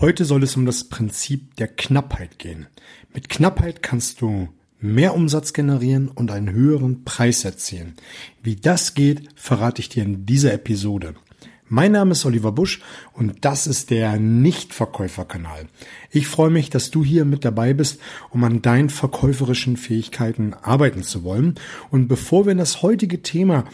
Heute soll es um das Prinzip der Knappheit gehen. Mit Knappheit kannst du mehr Umsatz generieren und einen höheren Preis erzielen. Wie das geht, verrate ich dir in dieser Episode. Mein Name ist Oliver Busch und das ist der Nichtverkäuferkanal. Ich freue mich, dass du hier mit dabei bist, um an deinen verkäuferischen Fähigkeiten arbeiten zu wollen. Und bevor wir in das heutige Thema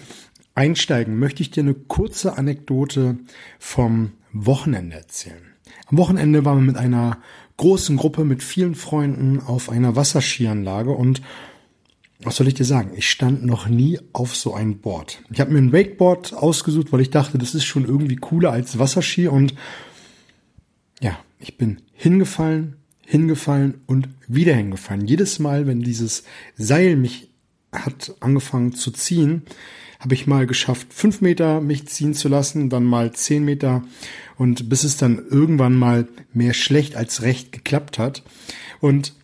einsteigen, möchte ich dir eine kurze Anekdote vom Wochenende erzählen. Am Wochenende waren wir mit einer großen Gruppe mit vielen Freunden auf einer Wasserskianlage und was soll ich dir sagen? Ich stand noch nie auf so ein Board. Ich habe mir ein Wakeboard ausgesucht, weil ich dachte, das ist schon irgendwie cooler als Wasserski und ja, ich bin hingefallen, hingefallen und wieder hingefallen. Jedes Mal, wenn dieses Seil mich hat angefangen zu ziehen, habe ich mal geschafft, fünf Meter mich ziehen zu lassen, dann mal zehn Meter und bis es dann irgendwann mal mehr schlecht als recht geklappt hat. Und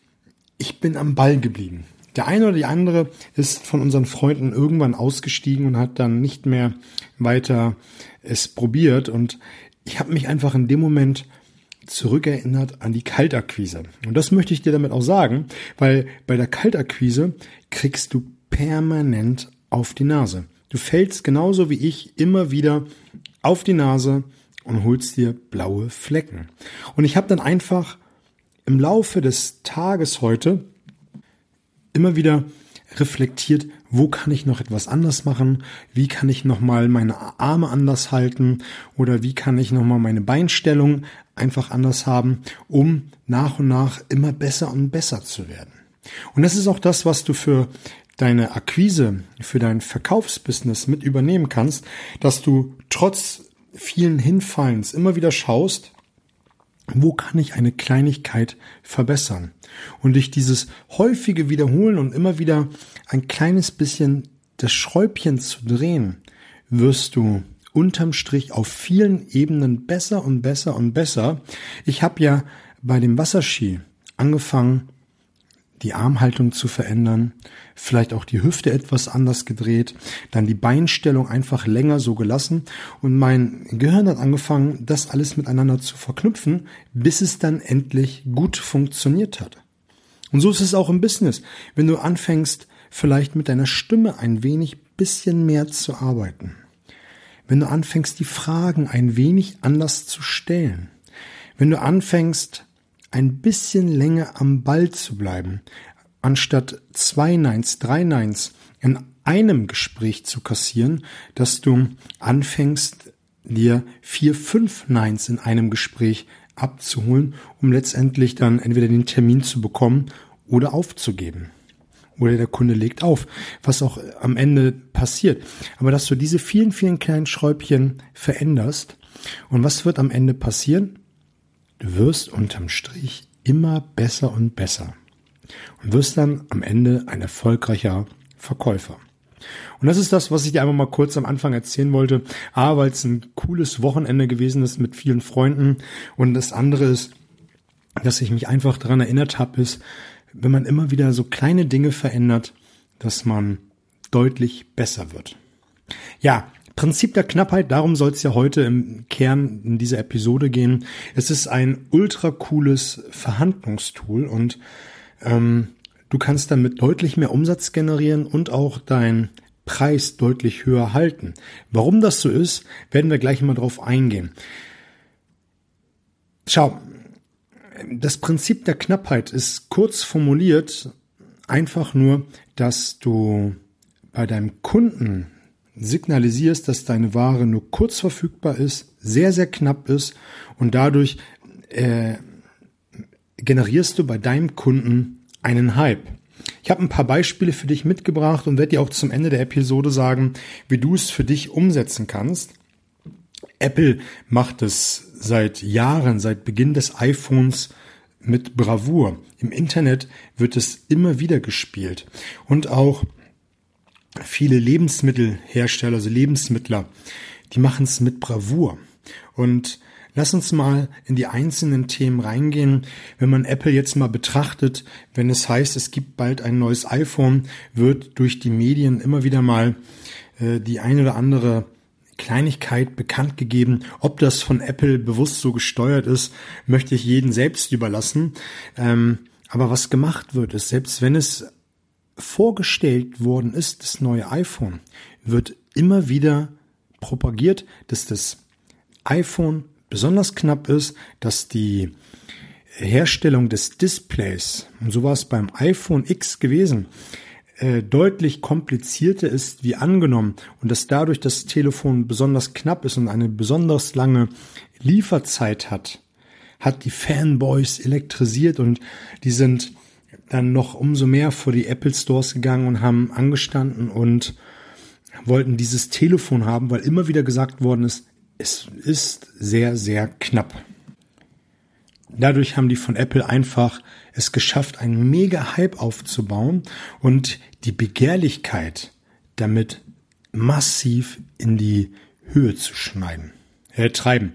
ich bin am Ball geblieben. Der eine oder die andere ist von unseren Freunden irgendwann ausgestiegen und hat dann nicht mehr weiter es probiert. Und ich habe mich einfach in dem Moment zurückerinnert an die Kaltakquise. Und das möchte ich dir damit auch sagen, weil bei der Kaltakquise kriegst du permanent auf die Nase. Du fällst genauso wie ich immer wieder auf die Nase und holst dir blaue Flecken. Und ich habe dann einfach im Laufe des Tages heute immer wieder reflektiert, wo kann ich noch etwas anders machen, wie kann ich noch mal meine Arme anders halten oder wie kann ich noch mal meine Beinstellung einfach anders haben, um nach und nach immer besser und besser zu werden. Und das ist auch das, was du für deine Akquise, für dein Verkaufsbusiness mit übernehmen kannst, dass du trotz vielen Hinfallens immer wieder schaust, wo kann ich eine Kleinigkeit verbessern? Und durch dieses häufige Wiederholen und immer wieder ein kleines bisschen das Schräubchen zu drehen, wirst du unterm Strich auf vielen Ebenen besser und besser und besser. Ich habe ja bei dem Wasserski angefangen, die Armhaltung zu verändern, vielleicht auch die Hüfte etwas anders gedreht, dann die Beinstellung einfach länger so gelassen und mein Gehirn hat angefangen, das alles miteinander zu verknüpfen, bis es dann endlich gut funktioniert hat. Und so ist es auch im Business. Wenn du anfängst, vielleicht mit deiner Stimme ein wenig bisschen mehr zu arbeiten. Wenn du anfängst, die Fragen ein wenig anders zu stellen. Wenn du anfängst, ein bisschen länger am Ball zu bleiben, anstatt zwei Neins, drei Neins in einem Gespräch zu kassieren, dass du anfängst, dir vier, fünf Neins in einem Gespräch abzuholen, um letztendlich dann entweder den Termin zu bekommen oder aufzugeben. Oder der Kunde legt auf, was auch am Ende passiert. Aber dass du diese vielen, vielen kleinen Schräubchen veränderst und was wird am Ende passieren? Du wirst unterm Strich immer besser und besser und wirst dann am Ende ein erfolgreicher Verkäufer. Und das ist das, was ich dir einfach mal kurz am Anfang erzählen wollte. A, weil es ein cooles Wochenende gewesen ist mit vielen Freunden. Und das andere ist, dass ich mich einfach daran erinnert habe, ist, wenn man immer wieder so kleine Dinge verändert, dass man deutlich besser wird. Ja, Prinzip der Knappheit, darum soll es ja heute im Kern in dieser Episode gehen. Es ist ein ultra cooles Verhandlungstool und ähm, du kannst damit deutlich mehr Umsatz generieren und auch dein Preis deutlich höher halten. Warum das so ist, werden wir gleich mal drauf eingehen. Schau, das Prinzip der Knappheit ist kurz formuliert einfach nur, dass du bei deinem Kunden signalisierst, dass deine Ware nur kurz verfügbar ist, sehr, sehr knapp ist und dadurch äh, generierst du bei deinem Kunden einen Hype. Ich habe ein paar Beispiele für dich mitgebracht und werde dir auch zum Ende der Episode sagen, wie du es für dich umsetzen kannst. Apple macht es seit Jahren, seit Beginn des iPhones mit Bravour. Im Internet wird es immer wieder gespielt. Und auch viele Lebensmittelhersteller, also Lebensmittler, die machen es mit Bravour. Und lass uns mal in die einzelnen Themen reingehen. Wenn man Apple jetzt mal betrachtet, wenn es heißt, es gibt bald ein neues iPhone, wird durch die Medien immer wieder mal äh, die eine oder andere Kleinigkeit bekannt gegeben. Ob das von Apple bewusst so gesteuert ist, möchte ich jeden selbst überlassen. Ähm, aber was gemacht wird, ist, selbst wenn es vorgestellt worden ist, das neue iPhone, wird immer wieder propagiert, dass das iPhone besonders knapp ist, dass die Herstellung des Displays, und so war es beim iPhone X gewesen, äh, deutlich komplizierter ist wie angenommen und dass dadurch das Telefon besonders knapp ist und eine besonders lange Lieferzeit hat, hat die Fanboys elektrisiert und die sind dann noch umso mehr vor die Apple Stores gegangen und haben angestanden und wollten dieses Telefon haben, weil immer wieder gesagt worden ist, es ist sehr, sehr knapp. Dadurch haben die von Apple einfach es geschafft, einen mega Hype aufzubauen und die Begehrlichkeit damit massiv in die Höhe zu schneiden, äh, treiben.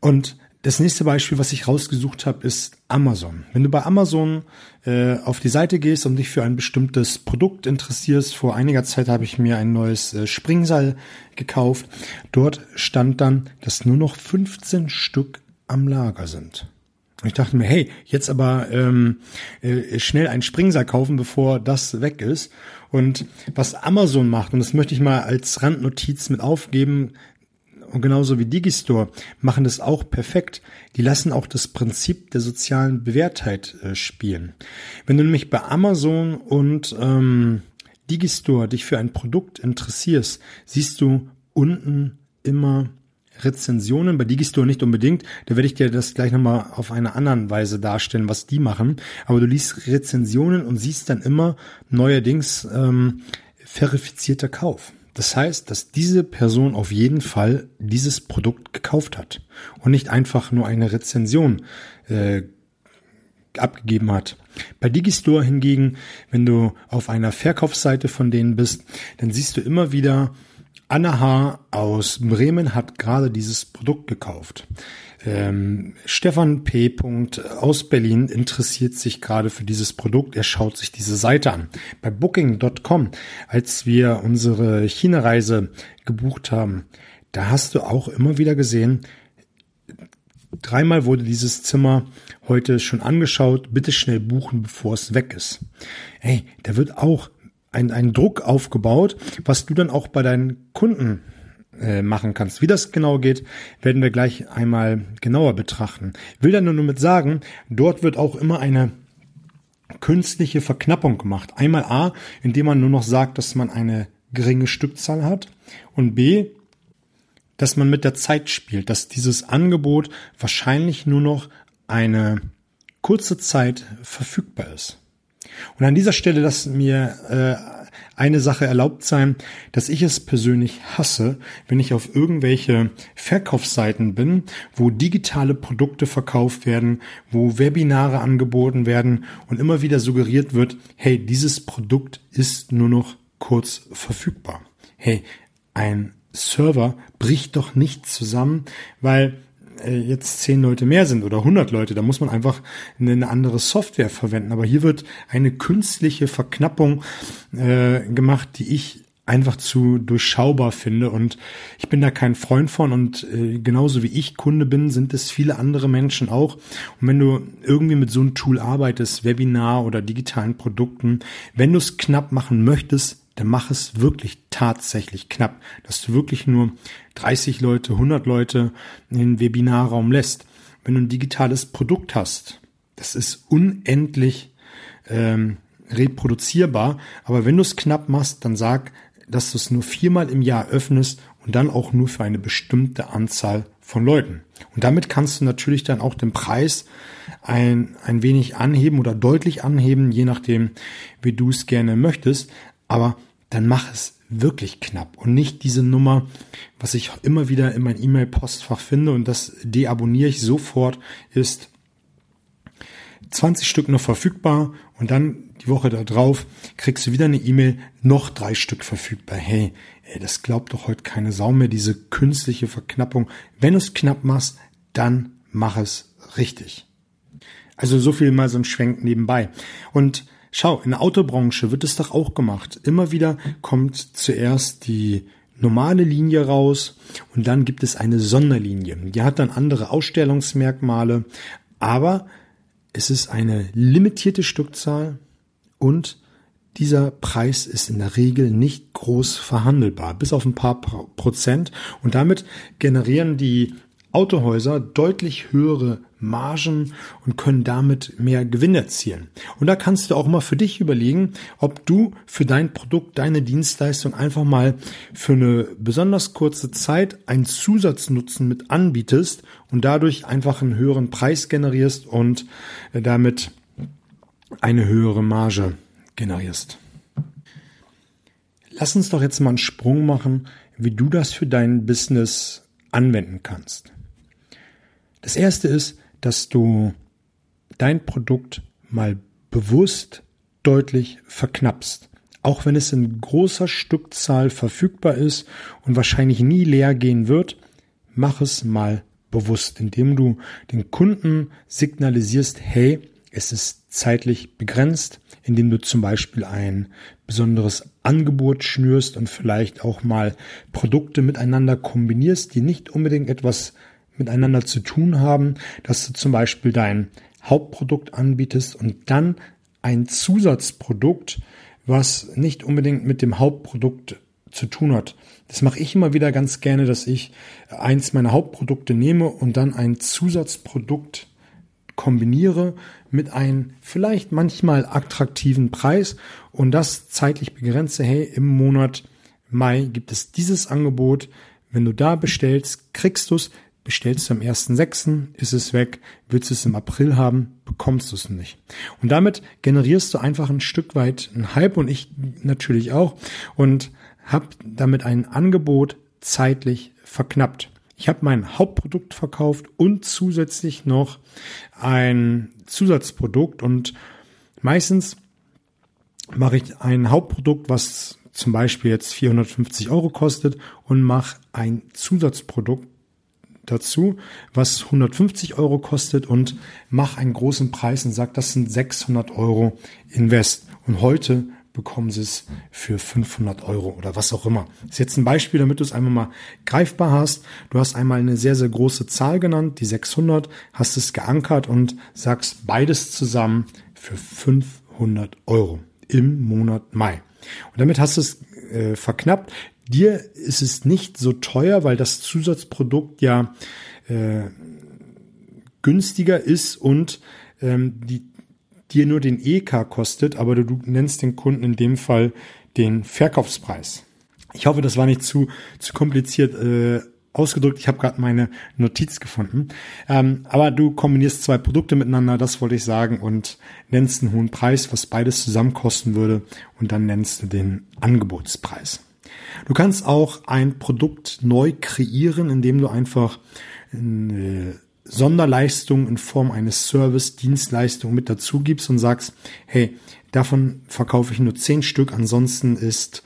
Und das nächste Beispiel, was ich rausgesucht habe, ist Amazon. Wenn du bei Amazon äh, auf die Seite gehst und dich für ein bestimmtes Produkt interessierst, vor einiger Zeit habe ich mir ein neues äh, Springseil gekauft. Dort stand dann, dass nur noch 15 Stück am Lager sind. Und ich dachte mir, hey, jetzt aber ähm, äh, schnell ein Springseil kaufen, bevor das weg ist. Und was Amazon macht, und das möchte ich mal als Randnotiz mit aufgeben, und genauso wie Digistore machen das auch perfekt. Die lassen auch das Prinzip der sozialen Bewährtheit äh, spielen. Wenn du nämlich bei Amazon und ähm, Digistore dich für ein Produkt interessierst, siehst du unten immer Rezensionen, bei Digistore nicht unbedingt, da werde ich dir das gleich nochmal auf eine andere Weise darstellen, was die machen, aber du liest Rezensionen und siehst dann immer neuerdings ähm, verifizierter Kauf. Das heißt, dass diese Person auf jeden Fall dieses Produkt gekauft hat und nicht einfach nur eine Rezension äh, abgegeben hat. Bei Digistore hingegen, wenn du auf einer Verkaufsseite von denen bist, dann siehst du immer wieder, Anna H. aus Bremen hat gerade dieses Produkt gekauft. Ähm, Stefan P. aus Berlin interessiert sich gerade für dieses Produkt. Er schaut sich diese Seite an. Bei Booking.com, als wir unsere China-Reise gebucht haben, da hast du auch immer wieder gesehen, dreimal wurde dieses Zimmer heute schon angeschaut. Bitte schnell buchen, bevor es weg ist. Ey, da wird auch ein, ein Druck aufgebaut, was du dann auch bei deinen Kunden äh, machen kannst. Wie das genau geht, werden wir gleich einmal genauer betrachten. Will dann nur mit sagen, dort wird auch immer eine künstliche Verknappung gemacht. Einmal A, indem man nur noch sagt, dass man eine geringe Stückzahl hat und B, dass man mit der Zeit spielt, dass dieses Angebot wahrscheinlich nur noch eine kurze Zeit verfügbar ist. Und an dieser Stelle lass mir äh, eine Sache erlaubt sein, dass ich es persönlich hasse, wenn ich auf irgendwelche Verkaufsseiten bin, wo digitale Produkte verkauft werden, wo Webinare angeboten werden und immer wieder suggeriert wird, hey, dieses Produkt ist nur noch kurz verfügbar. Hey, ein Server bricht doch nicht zusammen, weil jetzt zehn Leute mehr sind oder 100 Leute, da muss man einfach eine andere Software verwenden. Aber hier wird eine künstliche Verknappung äh, gemacht, die ich einfach zu durchschaubar finde. Und ich bin da kein Freund von. Und äh, genauso wie ich Kunde bin, sind es viele andere Menschen auch. Und wenn du irgendwie mit so einem Tool arbeitest, Webinar oder digitalen Produkten, wenn du es knapp machen möchtest, dann mach es wirklich tatsächlich knapp, dass du wirklich nur 30 Leute, 100 Leute in den Webinarraum lässt. Wenn du ein digitales Produkt hast, das ist unendlich ähm, reproduzierbar, aber wenn du es knapp machst, dann sag, dass du es nur viermal im Jahr öffnest und dann auch nur für eine bestimmte Anzahl von Leuten. Und damit kannst du natürlich dann auch den Preis ein, ein wenig anheben oder deutlich anheben, je nachdem, wie du es gerne möchtest aber dann mach es wirklich knapp und nicht diese Nummer, was ich immer wieder in mein E-Mail-Postfach finde und das deabonniere ich sofort, ist 20 Stück noch verfügbar und dann die Woche darauf kriegst du wieder eine E-Mail, noch drei Stück verfügbar. Hey, ey, das glaubt doch heute keine Sau mehr, diese künstliche Verknappung. Wenn du es knapp machst, dann mach es richtig. Also so viel mal so ein Schwenk nebenbei. Und Schau, in der Autobranche wird es doch auch gemacht. Immer wieder kommt zuerst die normale Linie raus und dann gibt es eine Sonderlinie. Die hat dann andere Ausstellungsmerkmale, aber es ist eine limitierte Stückzahl und dieser Preis ist in der Regel nicht groß verhandelbar, bis auf ein paar Prozent. Und damit generieren die Autohäuser deutlich höhere Margen und können damit mehr Gewinn erzielen. Und da kannst du auch mal für dich überlegen, ob du für dein Produkt, deine Dienstleistung einfach mal für eine besonders kurze Zeit einen Zusatznutzen mit anbietest und dadurch einfach einen höheren Preis generierst und damit eine höhere Marge generierst. Lass uns doch jetzt mal einen Sprung machen, wie du das für dein Business anwenden kannst. Das erste ist, dass du dein Produkt mal bewusst deutlich verknappst. Auch wenn es in großer Stückzahl verfügbar ist und wahrscheinlich nie leer gehen wird, mach es mal bewusst, indem du den Kunden signalisierst, hey, es ist zeitlich begrenzt, indem du zum Beispiel ein besonderes Angebot schnürst und vielleicht auch mal Produkte miteinander kombinierst, die nicht unbedingt etwas miteinander zu tun haben, dass du zum Beispiel dein Hauptprodukt anbietest und dann ein Zusatzprodukt, was nicht unbedingt mit dem Hauptprodukt zu tun hat. Das mache ich immer wieder ganz gerne, dass ich eins meiner Hauptprodukte nehme und dann ein Zusatzprodukt kombiniere mit einem vielleicht manchmal attraktiven Preis und das zeitlich begrenze. Hey, im Monat Mai gibt es dieses Angebot. Wenn du da bestellst, kriegst du es. Bestellst du am 1.6., ist es weg. Willst du es im April haben, bekommst du es nicht. Und damit generierst du einfach ein Stück weit einen Hype und ich natürlich auch und habe damit ein Angebot zeitlich verknappt. Ich habe mein Hauptprodukt verkauft und zusätzlich noch ein Zusatzprodukt und meistens mache ich ein Hauptprodukt, was zum Beispiel jetzt 450 Euro kostet und mache ein Zusatzprodukt dazu, was 150 Euro kostet und mach einen großen Preis und sag, das sind 600 Euro Invest. Und heute bekommen sie es für 500 Euro oder was auch immer. Das ist jetzt ein Beispiel, damit du es einmal mal greifbar hast. Du hast einmal eine sehr, sehr große Zahl genannt, die 600, hast es geankert und sagst beides zusammen für 500 Euro im Monat Mai. Und damit hast du es äh, verknappt. Dir ist es nicht so teuer, weil das Zusatzprodukt ja äh, günstiger ist und ähm, die dir nur den EK kostet, aber du, du nennst den Kunden in dem Fall den Verkaufspreis. Ich hoffe, das war nicht zu, zu kompliziert äh, ausgedrückt. Ich habe gerade meine Notiz gefunden. Ähm, aber du kombinierst zwei Produkte miteinander, das wollte ich sagen, und nennst einen hohen Preis, was beides zusammen kosten würde, und dann nennst du den Angebotspreis. Du kannst auch ein Produkt neu kreieren, indem du einfach eine Sonderleistung in Form eines Service, Dienstleistung mit dazu gibst und sagst, hey, davon verkaufe ich nur zehn Stück, ansonsten ist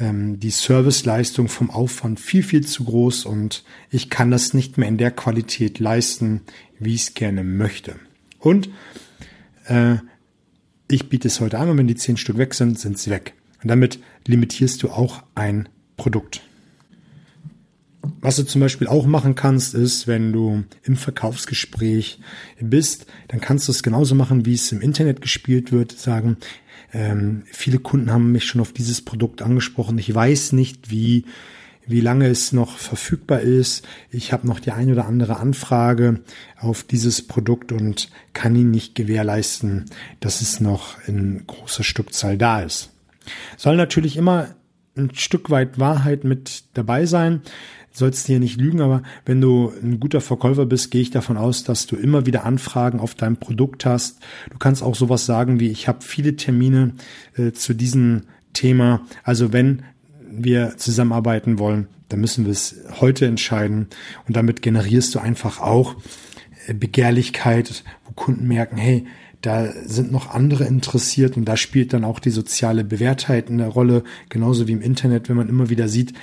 ähm, die Serviceleistung vom Aufwand viel, viel zu groß und ich kann das nicht mehr in der Qualität leisten, wie ich es gerne möchte. Und äh, ich biete es heute an und wenn die zehn Stück weg sind, sind sie weg. Und damit limitierst du auch ein Produkt. Was du zum Beispiel auch machen kannst, ist, wenn du im Verkaufsgespräch bist, dann kannst du es genauso machen, wie es im Internet gespielt wird, sagen, ähm, viele Kunden haben mich schon auf dieses Produkt angesprochen. Ich weiß nicht, wie wie lange es noch verfügbar ist. Ich habe noch die eine oder andere Anfrage auf dieses Produkt und kann Ihnen nicht gewährleisten, dass es noch in großer Stückzahl da ist. Soll natürlich immer ein Stück weit Wahrheit mit dabei sein. Sollst hier nicht lügen, aber wenn du ein guter Verkäufer bist, gehe ich davon aus, dass du immer wieder Anfragen auf dein Produkt hast. Du kannst auch sowas sagen wie, ich habe viele Termine äh, zu diesem Thema. Also wenn wir zusammenarbeiten wollen, dann müssen wir es heute entscheiden. Und damit generierst du einfach auch äh, Begehrlichkeit, wo Kunden merken, hey, da sind noch andere interessiert und da spielt dann auch die soziale Bewährtheit eine Rolle, genauso wie im Internet, wenn man immer wieder sieht,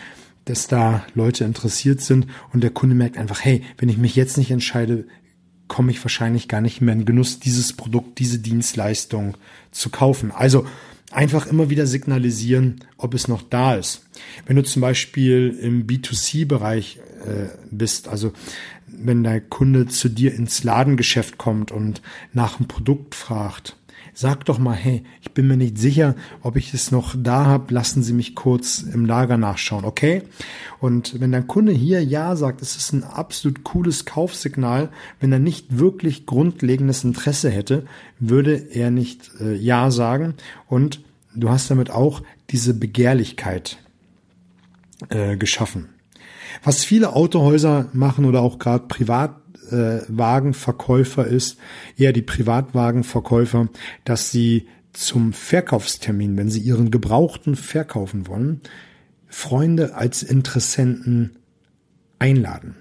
dass da Leute interessiert sind und der Kunde merkt einfach, hey, wenn ich mich jetzt nicht entscheide, komme ich wahrscheinlich gar nicht mehr in Genuss, dieses Produkt, diese Dienstleistung zu kaufen. Also einfach immer wieder signalisieren, ob es noch da ist. Wenn du zum Beispiel im B2C-Bereich äh, bist, also wenn dein Kunde zu dir ins Ladengeschäft kommt und nach einem Produkt fragt, Sag doch mal, hey, ich bin mir nicht sicher, ob ich es noch da habe. Lassen Sie mich kurz im Lager nachschauen, okay? Und wenn dein Kunde hier Ja sagt, ist es ein absolut cooles Kaufsignal. Wenn er nicht wirklich grundlegendes Interesse hätte, würde er nicht äh, Ja sagen. Und du hast damit auch diese Begehrlichkeit äh, geschaffen. Was viele Autohäuser machen oder auch gerade privat äh, Wagenverkäufer ist, eher die Privatwagenverkäufer, dass sie zum Verkaufstermin, wenn sie ihren Gebrauchten verkaufen wollen, Freunde als Interessenten einladen.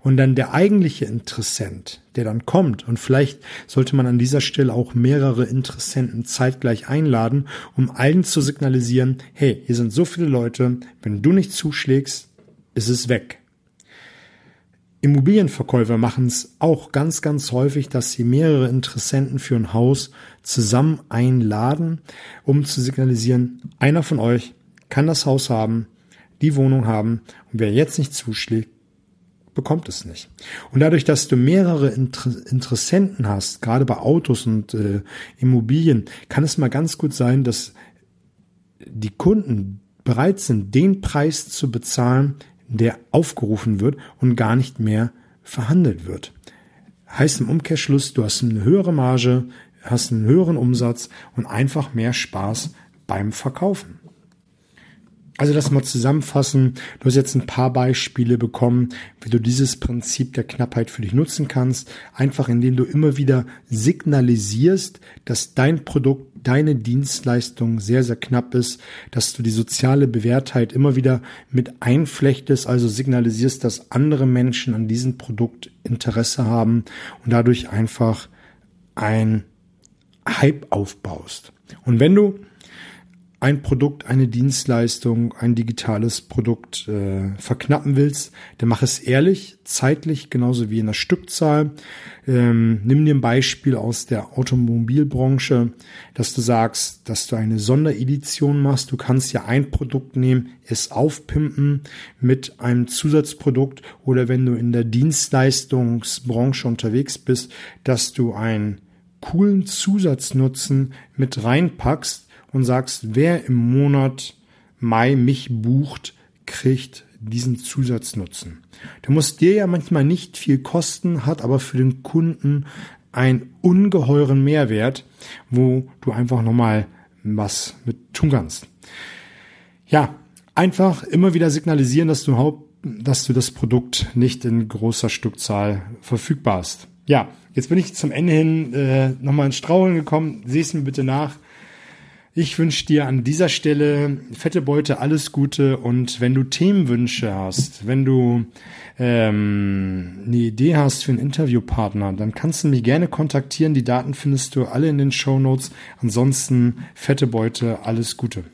Und dann der eigentliche Interessent, der dann kommt, und vielleicht sollte man an dieser Stelle auch mehrere Interessenten zeitgleich einladen, um allen zu signalisieren, hey, hier sind so viele Leute, wenn du nicht zuschlägst, ist es weg. Immobilienverkäufer machen es auch ganz, ganz häufig, dass sie mehrere Interessenten für ein Haus zusammen einladen, um zu signalisieren, einer von euch kann das Haus haben, die Wohnung haben und wer jetzt nicht zuschlägt, bekommt es nicht. Und dadurch, dass du mehrere Inter Interessenten hast, gerade bei Autos und äh, Immobilien, kann es mal ganz gut sein, dass die Kunden bereit sind, den Preis zu bezahlen, der aufgerufen wird und gar nicht mehr verhandelt wird. Heißt im Umkehrschluss, du hast eine höhere Marge, hast einen höheren Umsatz und einfach mehr Spaß beim Verkaufen. Also das mal zusammenfassen. Du hast jetzt ein paar Beispiele bekommen, wie du dieses Prinzip der Knappheit für dich nutzen kannst. Einfach indem du immer wieder signalisierst, dass dein Produkt, deine Dienstleistung sehr, sehr knapp ist, dass du die soziale Bewährtheit immer wieder mit einflechtest, also signalisierst, dass andere Menschen an diesem Produkt Interesse haben und dadurch einfach ein Hype aufbaust. Und wenn du ein Produkt, eine Dienstleistung, ein digitales Produkt äh, verknappen willst, dann mach es ehrlich, zeitlich, genauso wie in der Stückzahl. Ähm, nimm dir ein Beispiel aus der Automobilbranche, dass du sagst, dass du eine Sonderedition machst. Du kannst ja ein Produkt nehmen, es aufpimpen mit einem Zusatzprodukt oder wenn du in der Dienstleistungsbranche unterwegs bist, dass du einen coolen Zusatznutzen mit reinpackst, und sagst, wer im Monat Mai mich bucht, kriegt diesen Zusatznutzen. Der muss dir ja manchmal nicht viel kosten, hat aber für den Kunden einen ungeheuren Mehrwert, wo du einfach nochmal was mit tun kannst. Ja, einfach immer wieder signalisieren, dass du, haupt, dass du das Produkt nicht in großer Stückzahl verfügbar hast. Ja, jetzt bin ich zum Ende hin äh, nochmal ins Straucheln gekommen. Seh's mir bitte nach. Ich wünsche dir an dieser Stelle fette Beute alles Gute und wenn du Themenwünsche hast, wenn du ähm, eine Idee hast für einen Interviewpartner, dann kannst du mich gerne kontaktieren. Die Daten findest du alle in den Show Notes. Ansonsten fette Beute, alles Gute.